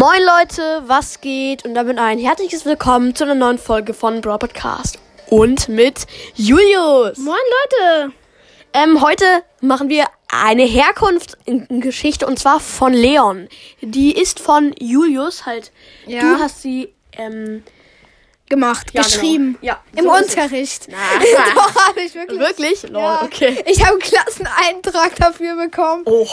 Moin Leute, was geht? Und damit ein herzliches Willkommen zu einer neuen Folge von Brawl Podcast. Und mit Julius. Moin Leute! Ähm, heute machen wir eine Herkunftsgeschichte und zwar von Leon. Die ist von Julius halt. Ja. Du hast sie ähm, Gemacht, Ja, geschrieben. genau. Ja, Im so. Unterricht. Na. Doch, habe ich wirklich. wirklich? Lol, Ja. okay. Ich habe einen Klasseneintrag dafür bekommen. Oh.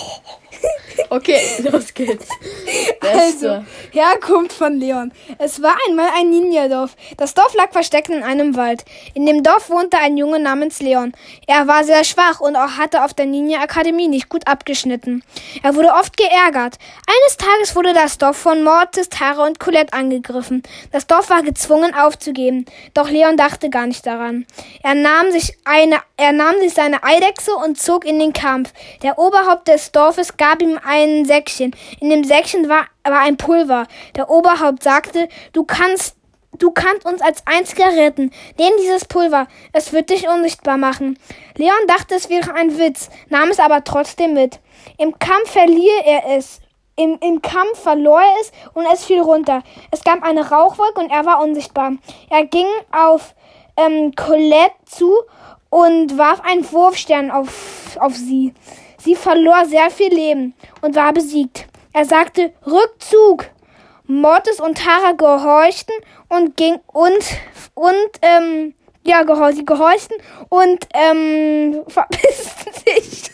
Okay, los geht's. Also, Herkunft von Leon. Es war einmal ein Ninja-Dorf. Das Dorf lag versteckt in einem Wald. In dem Dorf wohnte ein Junge namens Leon. Er war sehr schwach und auch hatte auf der Ninja-Akademie nicht gut abgeschnitten. Er wurde oft geärgert. Eines Tages wurde das Dorf von Mortis, Tara und Colette angegriffen. Das Dorf war gezwungen aufzugeben. Doch Leon dachte gar nicht daran. Er nahm sich eine, er nahm sich seine Eidechse und zog in den Kampf. Der Oberhaupt des Dorfes gab ihm ein Säckchen. In dem Säckchen war, war ein Pulver. Der Oberhaupt sagte, du kannst Du kannst uns als einziger retten. Nimm dieses Pulver. Es wird dich unsichtbar machen. Leon dachte, es wäre ein Witz, nahm es aber trotzdem mit. Im Kampf verlieh er es. Im, Im Kampf verlor er es und es fiel runter. Es gab eine Rauchwolke und er war unsichtbar. Er ging auf ähm, Colette zu und warf einen Wurfstern auf, auf sie. Sie verlor sehr viel Leben und war besiegt. Er sagte Rückzug. Mortis und Tara gehorchten und ging und und ähm ja sie gehorchten und ähm verpissten sich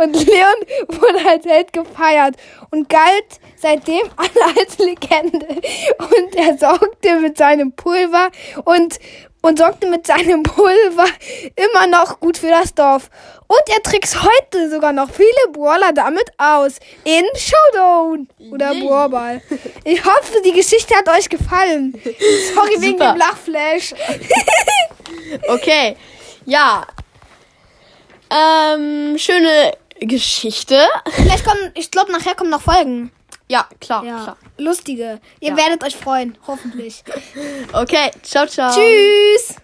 und, Leon wurde als Held gefeiert und galt seitdem als Legende und er sorgte mit seinem Pulver und und sorgte mit seinem Pulver immer noch gut für das Dorf. Und er trickst heute sogar noch viele Brawler damit aus. In Showdown oder. Brawlball. Ich hoffe, die Geschichte hat euch gefallen. Sorry wegen Super. dem Lachflash. Okay. Ja. Ähm, schöne Geschichte. Vielleicht kommen, ich glaube, nachher kommen noch Folgen. Ja, klar, Ja, klar. lustige. Ihr Ja. werdet euch freuen, hoffentlich. Okay, ciao, ciao. Tschüss.